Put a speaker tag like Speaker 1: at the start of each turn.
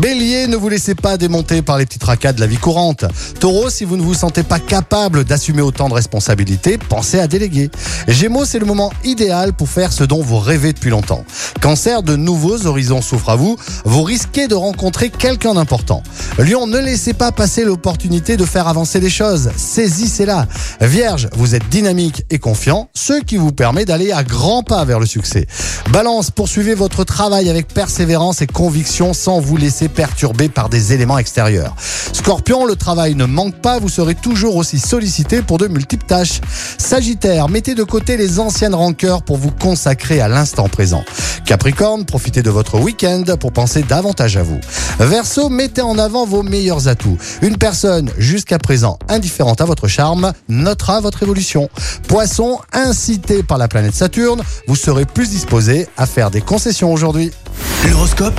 Speaker 1: Bélier, ne vous laissez pas démonter par les petits tracas de la vie courante. Taureau, si vous ne vous sentez pas capable d'assumer autant de responsabilités, pensez à déléguer. Gémeaux, c'est le moment idéal pour faire ce dont vous rêvez depuis longtemps. Cancer, de nouveaux horizons s'ouvrent à vous. Vous risquez de rencontrer quelqu'un d'important. Lion, ne laissez pas passer l'opportunité de faire avancer les choses. Saisissez-la. Vierge, vous êtes dynamique et confiant, ce qui vous permet d'aller à grands pas vers le succès. Balance, poursuivez votre travail avec persévérance et conviction sans vous laisser perturber par des éléments extérieurs. Scorpion, le travail ne manque pas, vous serez toujours aussi sollicité pour de multiples tâches. Sagittaire, mettez de côté les anciennes rancœurs pour vous consacrer à l'instant présent. Capricorne, profitez de votre week-end pour penser davantage à vous. Verseau, mettez en avant vos meilleurs atouts. Une personne jusqu'à présent indifférente à votre charme notera votre évolution. Poisson, incité par la planète Saturne, vous serez plus disposé à faire des concessions aujourd'hui.
Speaker 2: L'horoscope